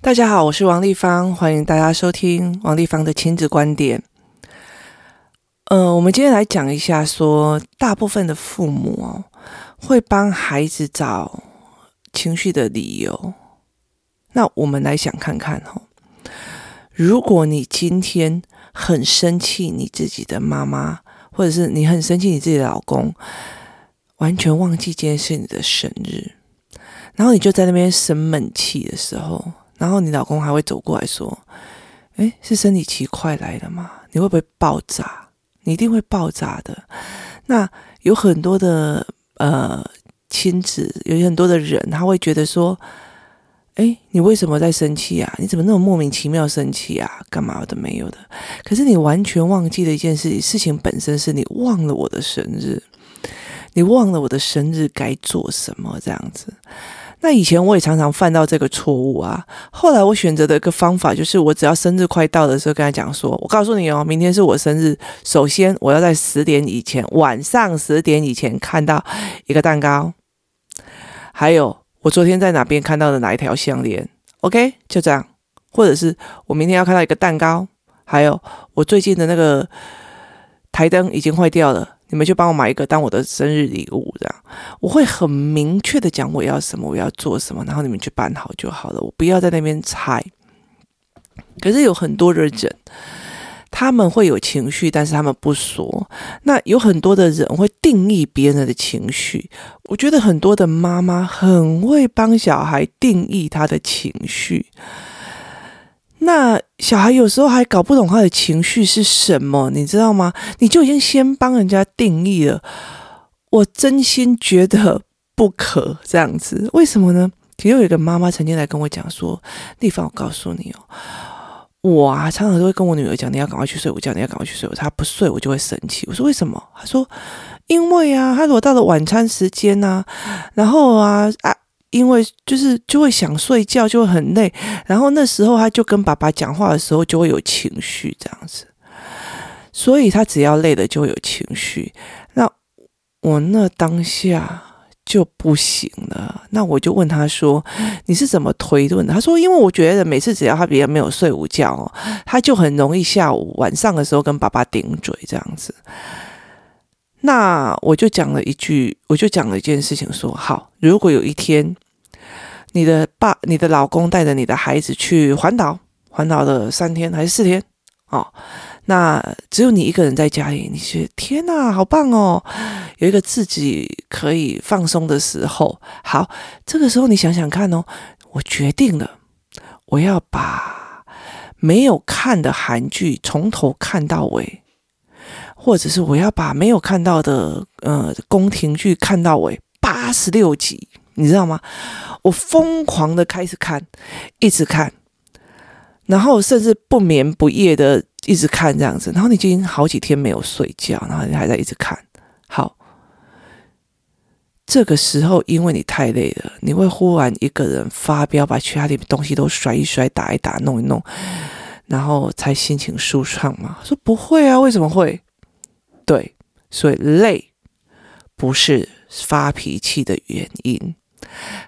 大家好，我是王丽芳，欢迎大家收听王丽芳的亲子观点。呃，我们今天来讲一下说，说大部分的父母哦，会帮孩子找情绪的理由。那我们来想看看哦，如果你今天很生气你自己的妈妈，或者是你很生气你自己的老公，完全忘记今天是你的生日，然后你就在那边生闷气的时候。然后你老公还会走过来说：“诶，是生理期快来了吗？你会不会爆炸？你一定会爆炸的。”那有很多的呃亲子，有很多的人，他会觉得说：“诶，你为什么在生气啊？你怎么那么莫名其妙生气啊？干嘛的没有的？”可是你完全忘记了一件事情，事情本身是你忘了我的生日，你忘了我的生日该做什么这样子。那以前我也常常犯到这个错误啊。后来我选择的一个方法就是，我只要生日快到的时候，跟他讲说：“我告诉你哦，明天是我生日。首先，我要在十点以前，晚上十点以前看到一个蛋糕。还有，我昨天在哪边看到的哪一条项链？OK，就这样。或者是我明天要看到一个蛋糕。还有，我最近的那个台灯已经坏掉了。”你们就帮我买一个当我的生日礼物，这样我会很明确的讲我要什么，我要做什么，然后你们去办好就好了，我不要在那边猜。可是有很多的人，他们会有情绪，但是他们不说。那有很多的人会定义别人的情绪，我觉得很多的妈妈很会帮小孩定义他的情绪。那小孩有时候还搞不懂他的情绪是什么，你知道吗？你就已经先帮人家定义了。我真心觉得不可这样子，为什么呢？其实有一个妈妈曾经来跟我讲说：“丽芳，我告诉你哦，我啊常常都会跟我女儿讲，你要赶快去睡午觉，你要赶快去睡午觉。她不睡，我就会生气。我说为什么？她说因为啊，她如果到了晚餐时间啊，然后啊啊。”因为就是就会想睡觉，就会很累，然后那时候他就跟爸爸讲话的时候就会有情绪这样子，所以他只要累了就会有情绪。那我那当下就不行了，那我就问他说：“你是怎么推论的？”他说：“因为我觉得每次只要他别人没有睡午觉哦，他就很容易下午晚上的时候跟爸爸顶嘴这样子。”那我就讲了一句，我就讲了一件事情说：“好，如果有一天。”你的爸、你的老公带着你的孩子去环岛，环岛了三天还是四天？哦，那只有你一个人在家里，你觉天哪，好棒哦，有一个自己可以放松的时候。好，这个时候你想想看哦，我决定了，我要把没有看的韩剧从头看到尾，或者是我要把没有看到的呃宫廷剧看到尾，八十六集。你知道吗？我疯狂的开始看，一直看，然后甚至不眠不夜的一直看这样子。然后你已经好几天没有睡觉，然后你还在一直看。好，这个时候因为你太累了，你会忽然一个人发飙，把其他的东西都摔一摔、打一打、弄一弄，然后才心情舒畅嘛？说不会啊，为什么会？对，所以累不是发脾气的原因。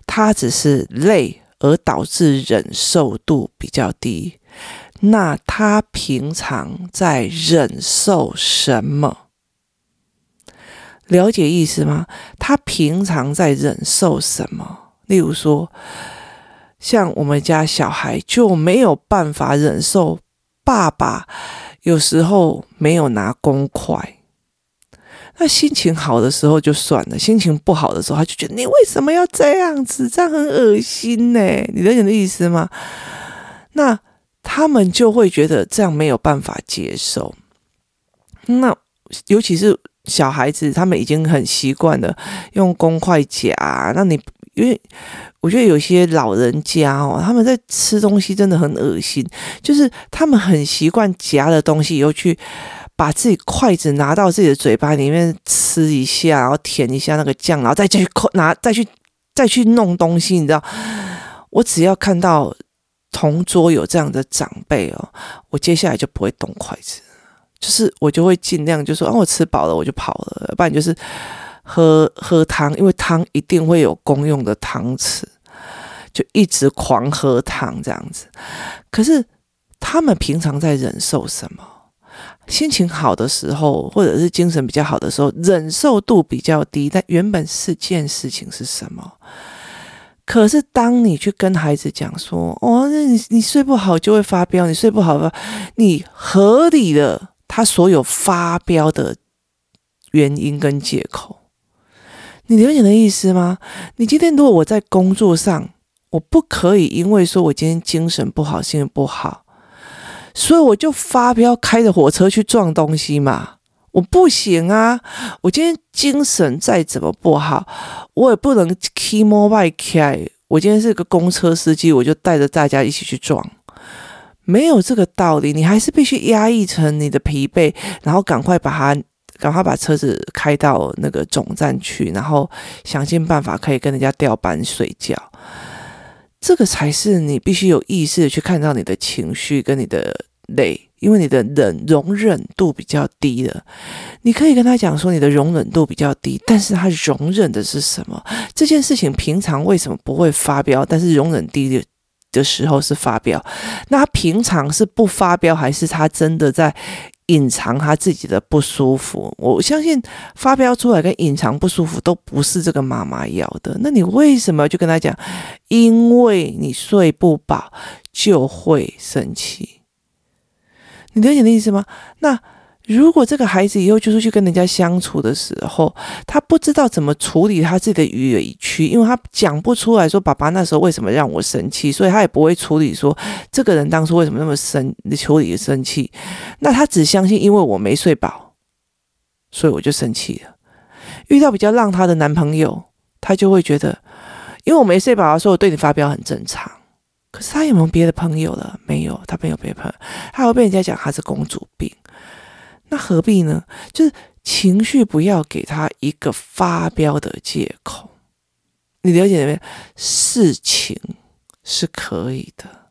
他只是累而导致忍受度比较低。那他平常在忍受什么？了解意思吗？他平常在忍受什么？例如说，像我们家小孩就没有办法忍受爸爸有时候没有拿公筷。那心情好的时候就算了，心情不好的时候，他就觉得你为什么要这样子？这样很恶心呢？你理解的意思吗？那他们就会觉得这样没有办法接受。那尤其是小孩子，他们已经很习惯了用公筷夹。那你因为我觉得有些老人家哦，他们在吃东西真的很恶心，就是他们很习惯夹的东西以后去。把自己筷子拿到自己的嘴巴里面吃一下，然后舔一下那个酱，然后再继续拿，再去再去弄东西，你知道？我只要看到同桌有这样的长辈哦，我接下来就不会动筷子，就是我就会尽量就说，啊，我吃饱了我就跑了，不然就是喝喝汤，因为汤一定会有公用的汤匙。就一直狂喝汤这样子。可是他们平常在忍受什么？心情好的时候，或者是精神比较好的时候，忍受度比较低。但原本四件事情是什么？可是当你去跟孩子讲说：“哦，那你你睡不好就会发飙，你睡不好吧？”你合理的他所有发飙的原因跟借口，你了解的意思吗？你今天如果我在工作上，我不可以因为说我今天精神不好，心情不好。所以我就发飙，开着火车去撞东西嘛？我不行啊！我今天精神再怎么不好，我也不能 keep more bike 开。我今天是个公车司机，我就带着大家一起去撞，没有这个道理。你还是必须压抑成你的疲惫，然后赶快把它，赶快把车子开到那个总站去，然后想尽办法可以跟人家调班睡觉。这个才是你必须有意识的去看到你的情绪跟你的累，因为你的忍容忍度比较低了。你可以跟他讲说你的容忍度比较低，但是他容忍的是什么？这件事情平常为什么不会发飙，但是容忍低的的时候是发飙？那他平常是不发飙，还是他真的在？隐藏他自己的不舒服，我相信发飙出来跟隐藏不舒服都不是这个妈妈要的。那你为什么就跟他讲？因为你睡不饱就会生气，你了解的意思吗？那。如果这个孩子以后就是去跟人家相处的时候，他不知道怎么处理他自己的委屈，因为他讲不出来说爸爸那时候为什么让我生气，所以他也不会处理说这个人当初为什么那么生处理生气。那他只相信因为我没睡饱，所以我就生气了。遇到比较让他的男朋友，他就会觉得因为我没睡饱，所以我对你发飙很正常。可是他有没有别的朋友了？没有，他没有别的朋友，他会被人家讲他是公主病。那何必呢？就是情绪不要给他一个发飙的借口。你了解没？事情是可以的，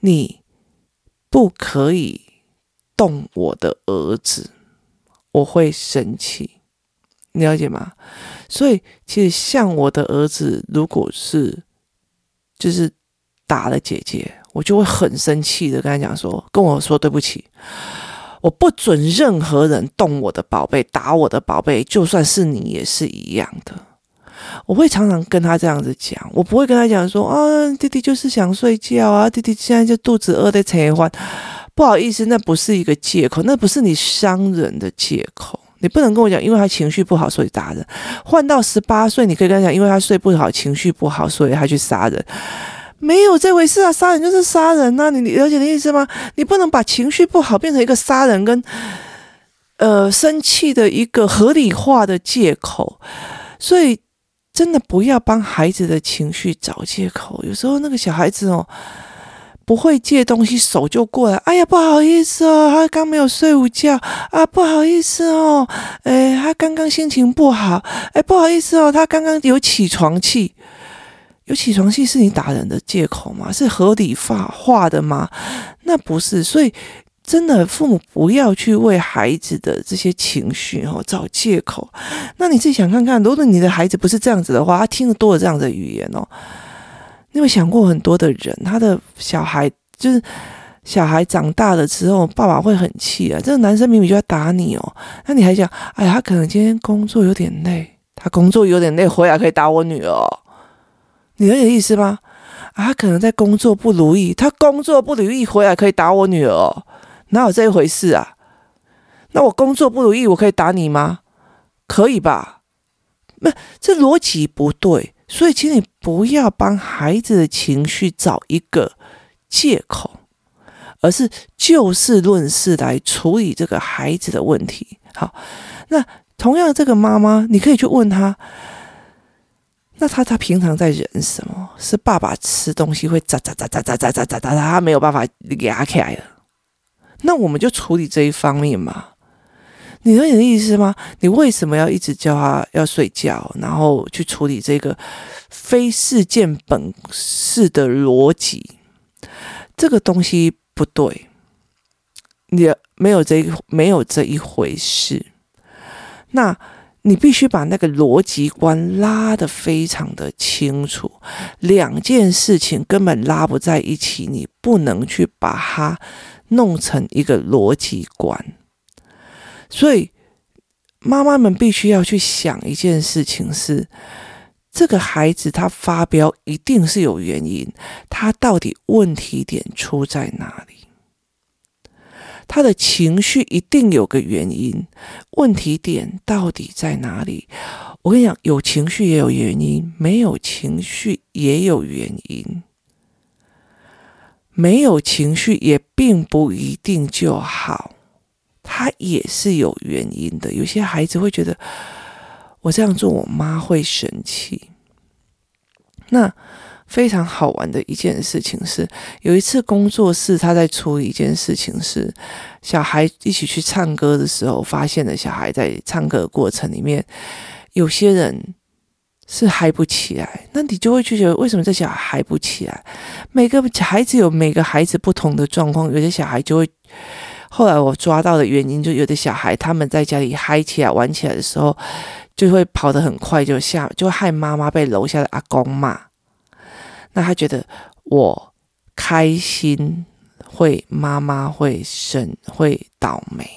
你不可以动我的儿子，我会生气。你了解吗？所以其实像我的儿子，如果是就是打了姐姐，我就会很生气的跟他讲说，跟我说对不起。我不准任何人动我的宝贝，打我的宝贝，就算是你也是一样的。我会常常跟他这样子讲，我不会跟他讲说啊，弟弟就是想睡觉啊，弟弟现在就肚子饿在吃饭。不好意思，那不是一个借口，那不是你伤人的借口。你不能跟我讲，因为他情绪不好所以打人。换到十八岁，你可以跟他讲，因为他睡不好，情绪不好，所以他去杀人。没有这回事啊！杀人就是杀人呐、啊，你了解的意思吗？你不能把情绪不好变成一个杀人跟呃生气的一个合理化的借口，所以真的不要帮孩子的情绪找借口。有时候那个小孩子哦，不会借东西，手就过来，哎呀，不好意思哦，他刚没有睡午觉啊，不好意思哦，哎，他刚刚心情不好，哎，不好意思哦，他刚刚有起床气。有起床气是你打人的借口吗？是合理化化的吗？那不是，所以真的父母不要去为孩子的这些情绪哦找借口。那你自己想看看，如果你的孩子不是这样子的话，他听得多了这样的语言哦，你有想过很多的人，他的小孩就是小孩长大了之后，爸爸会很气啊。这个男生明明就要打你哦，那你还讲，哎呀，他可能今天工作有点累，他工作有点累，回来可以打我女儿。你了解意思吗？啊，可能在工作不如意，他工作不如意回来可以打我女儿哦，哪有这一回事啊？那我工作不如意，我可以打你吗？可以吧？那这逻辑不对，所以请你不要帮孩子的情绪找一个借口，而是就事论事来处理这个孩子的问题。好，那同样这个妈妈，你可以去问他。那他他平常在忍什么？是爸爸吃东西会喳喳喳喳喳喳喳喳喳，他没有办法压起来了。那我们就处理这一方面嘛。你有你的意思吗？你为什么要一直叫他要睡觉，然后去处理这个非事件本事的逻辑？这个东西不对，你没有这没有这一回事。那。你必须把那个逻辑观拉得非常的清楚，两件事情根本拉不在一起，你不能去把它弄成一个逻辑观。所以，妈妈们必须要去想一件事情是：这个孩子他发飙一定是有原因，他到底问题点出在哪里？他的情绪一定有个原因，问题点到底在哪里？我跟你讲，有情绪也有原因，没有情绪也有原因。没有情绪也并不一定就好，他也是有原因的。有些孩子会觉得，我这样做，我妈会生气。那。非常好玩的一件事情是，有一次工作室他在处理一件事情是，小孩一起去唱歌的时候，发现了小孩在唱歌的过程里面，有些人是嗨不起来，那你就会去觉得为什么这小孩嗨不起来？每个孩子有每个孩子不同的状况，有些小孩就会，后来我抓到的原因，就有的小孩他们在家里嗨起来玩起来的时候，就会跑得很快，就下就害妈妈被楼下的阿公骂。那他觉得我开心会妈妈会生会倒霉，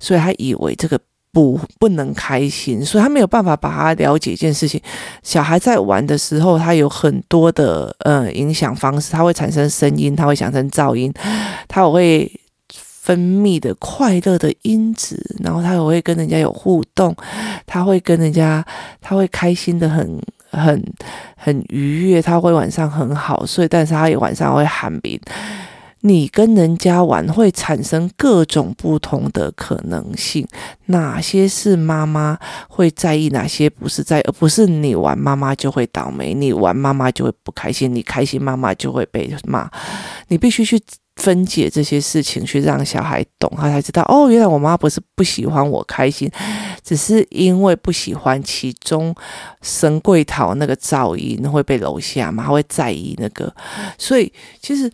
所以他以为这个不不能开心，所以他没有办法把他了解一件事情。小孩在玩的时候，他有很多的呃影响方式，他会产生声音，他会产生噪音，他会分泌的快乐的因子，然后他也会跟人家有互动，他会跟人家他会开心的很。很很愉悦，他会晚上很好睡，但是他也晚上会喊鸣。你跟人家玩会产生各种不同的可能性，哪些是妈妈会在意，哪些不是在意，而不是你玩妈妈就会倒霉，你玩妈妈就会不开心，你开心妈妈就会被骂，你必须去。分解这些事情，去让小孩懂，他才知道哦，原来我妈不是不喜欢我开心，只是因为不喜欢其中神柜桃那个噪音会被楼下嘛，会在意那个，所以其实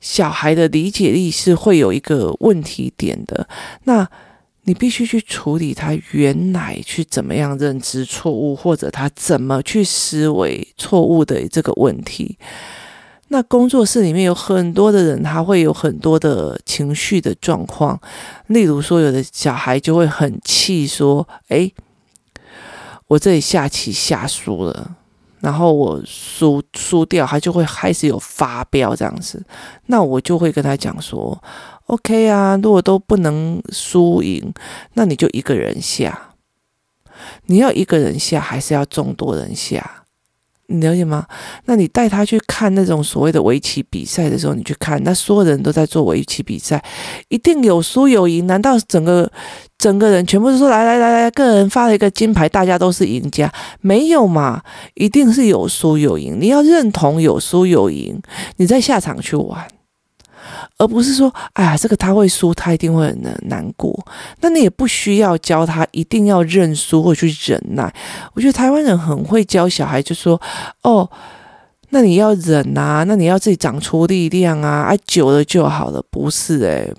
小孩的理解力是会有一个问题点的，那你必须去处理他原来去怎么样认知错误，或者他怎么去思维错误的这个问题。那工作室里面有很多的人，他会有很多的情绪的状况。例如说，有的小孩就会很气，说：“诶，我这里下棋下输了，然后我输输掉，他就会开始有发飙这样子。”那我就会跟他讲说：“OK 啊，如果都不能输赢，那你就一个人下。你要一个人下，还是要众多人下？”你了解吗？那你带他去看那种所谓的围棋比赛的时候，你去看，那所有人都在做围棋比赛，一定有输有赢。难道整个整个人全部是说来来来来，个人发了一个金牌，大家都是赢家？没有嘛，一定是有输有赢。你要认同有输有赢，你再下场去玩。而不是说，哎呀，这个他会输，他一定会很难过。那你也不需要教他一定要认输或去忍耐。我觉得台湾人很会教小孩，就说，哦，那你要忍啊，那你要自己长出力量啊，啊，久了就好了。不是诶，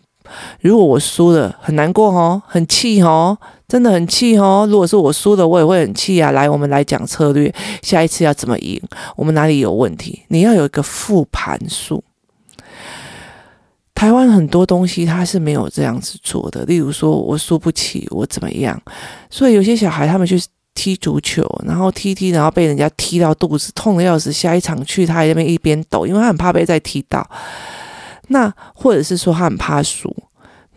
如果我输了，很难过哦，很气哦，真的很气哦。如果是我输了，我也会很气啊。来，我们来讲策略，下一次要怎么赢？我们哪里有问题？你要有一个复盘术。台湾很多东西他是没有这样子做的，例如说我输不起，我怎么样？所以有些小孩他们去踢足球，然后踢踢，然后被人家踢到肚子痛的要死，下一场去他那边一边抖，因为他很怕被再踢到。那或者是说他很怕输，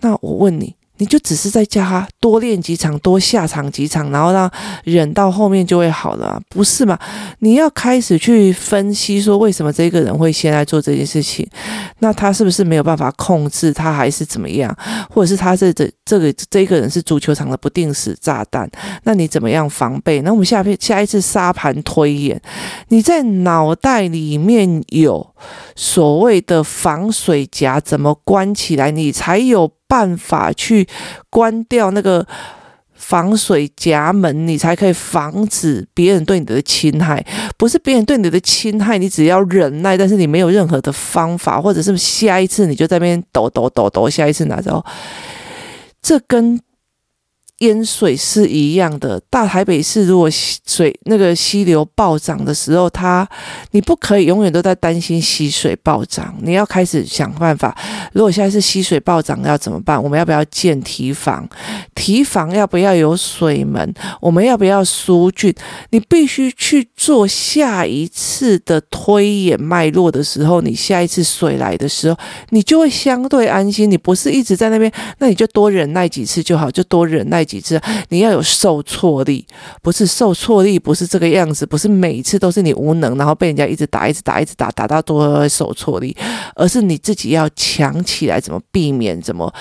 那我问你。你就只是在叫他多练几场，多下场几场，然后让忍到后面就会好了，不是吗？你要开始去分析说，为什么这个人会先来做这件事情？那他是不是没有办法控制？他还是怎么样？或者是他这这这个这个人是足球场的不定时炸弹？那你怎么样防备？那我们下片下一次沙盘推演，你在脑袋里面有所谓的防水夹怎么关起来，你才有。办法去关掉那个防水夹门，你才可以防止别人对你的侵害。不是别人对你的侵害，你只要忍耐，但是你没有任何的方法，或者是下一次你就在那边抖抖抖抖，下一次拿着。这跟淹水是一样的，大台北市如果水那个溪流暴涨的时候，它你不可以永远都在担心溪水暴涨，你要开始想办法。如果现在是溪水暴涨，要怎么办？我们要不要建堤防？堤防要不要有水门？我们要不要疏浚？你必须去做下一次的推演脉络的时候，你下一次水来的时候，你就会相对安心。你不是一直在那边，那你就多忍耐几次就好，就多忍耐。几次，你要有受挫力，不是受挫力，不是这个样子，不是每一次都是你无能，然后被人家一直打，一直打，一直打，打到多受挫力，而是你自己要强起来，怎么避免，怎么。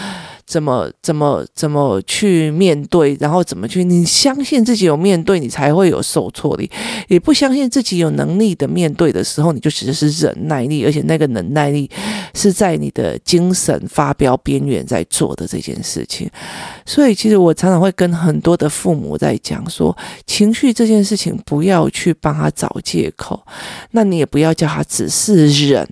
怎么怎么怎么去面对，然后怎么去？你相信自己有面对，你才会有受挫力；也不相信自己有能力的面对的时候，你就只是忍耐力，而且那个忍耐力是在你的精神发飙边缘在做的这件事情。所以，其实我常常会跟很多的父母在讲说，情绪这件事情不要去帮他找借口，那你也不要叫他只是忍。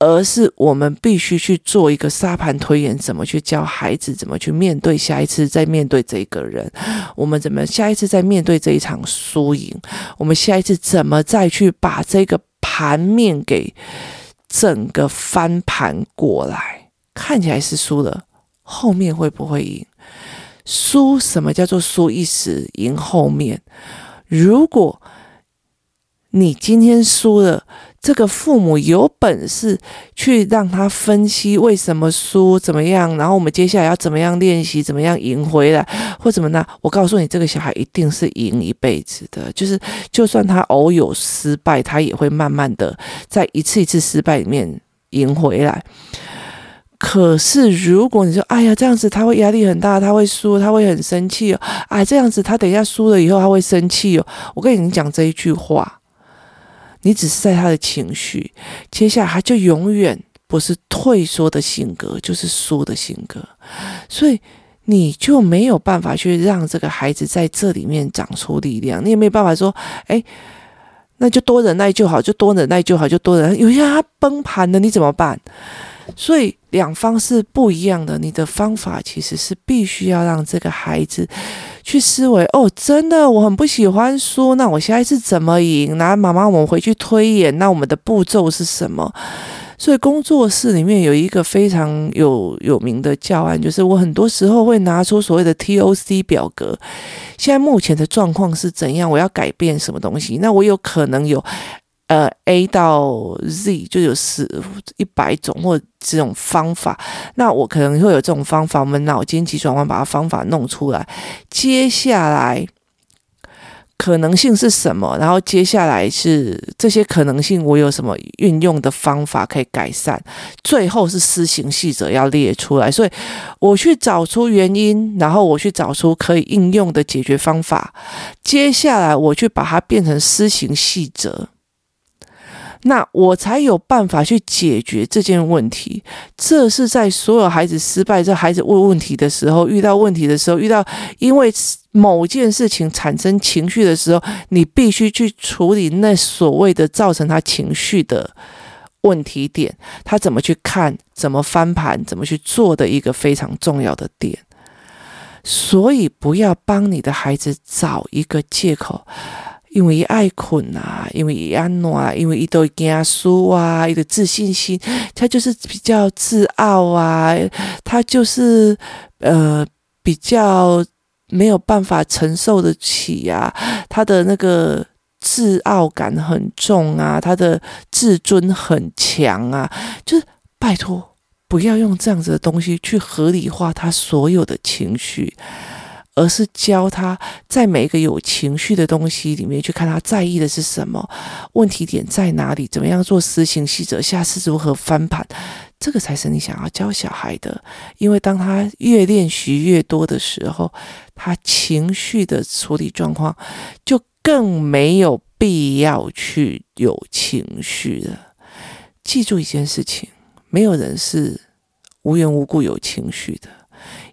而是我们必须去做一个沙盘推演，怎么去教孩子，怎么去面对下一次再面对这个人，我们怎么下一次再面对这一场输赢，我们下一次怎么再去把这个盘面给整个翻盘过来？看起来是输了，后面会不会赢？输什么叫做输一时，赢后面？如果你今天输了，这个父母有本事去让他分析为什么输怎么样，然后我们接下来要怎么样练习，怎么样赢回来，或怎么呢？我告诉你，这个小孩一定是赢一辈子的。就是，就算他偶有失败，他也会慢慢的在一次一次失败里面赢回来。可是，如果你说，哎呀，这样子他会压力很大，他会输，他会很生气哦。哎，这样子他等一下输了以后他会生气哦。我跟你讲这一句话。你只是在他的情绪，接下来他就永远不是退缩的性格，就是输的性格，所以你就没有办法去让这个孩子在这里面长出力量，你也没有办法说，哎，那就多忍耐就好，就多忍耐就好，就多忍耐。有些他崩盘了，你怎么办？所以两方是不一样的，你的方法其实是必须要让这个孩子去思维哦，真的我很不喜欢输，那我下一次怎么赢？那妈妈，我们回去推演，那我们的步骤是什么？所以工作室里面有一个非常有有名的教案，就是我很多时候会拿出所谓的 TOC 表格，现在目前的状况是怎样？我要改变什么东西？那我有可能有。呃，A 到 Z 就有十一百种或这种方法，那我可能会有这种方法，我们脑筋急转弯把它方法弄出来。接下来可能性是什么？然后接下来是这些可能性，我有什么运用的方法可以改善？最后是施行细则要列出来，所以我去找出原因，然后我去找出可以应用的解决方法。接下来我去把它变成施行细则。那我才有办法去解决这件问题。这是在所有孩子失败、这孩子问问题的时候，遇到问题的时候，遇到因为某件事情产生情绪的时候，你必须去处理那所谓的造成他情绪的问题点，他怎么去看、怎么翻盘、怎么去做的一个非常重要的点。所以，不要帮你的孩子找一个借口。因为爱困啊，因为安暖，因为伊都惊输啊，一个自信心，他就是比较自傲啊，他就是呃比较没有办法承受得起呀，他的那个自傲感很重啊，他的自尊很强啊，就是拜托不要用这样子的东西去合理化他所有的情绪。而是教他在每一个有情绪的东西里面去看他在意的是什么，问题点在哪里，怎么样做施行细则，下次如何翻盘，这个才是你想要教小孩的。因为当他越练习越多的时候，他情绪的处理状况就更没有必要去有情绪了。记住一件事情，没有人是无缘无故有情绪的。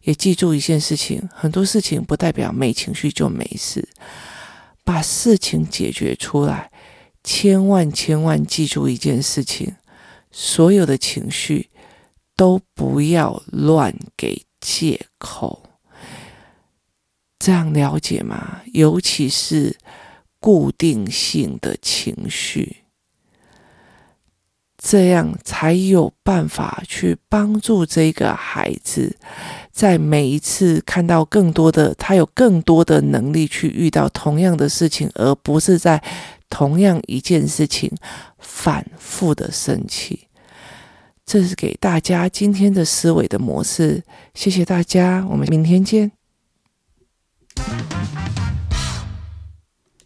也记住一件事情，很多事情不代表没情绪就没事，把事情解决出来。千万千万记住一件事情，所有的情绪都不要乱给借口。这样了解吗？尤其是固定性的情绪，这样才有办法去帮助这个孩子，在每一次看到更多的，他有更多的能力去遇到同样的事情，而不是在同样一件事情反复的生气。这是给大家今天的思维的模式。谢谢大家，我们明天见。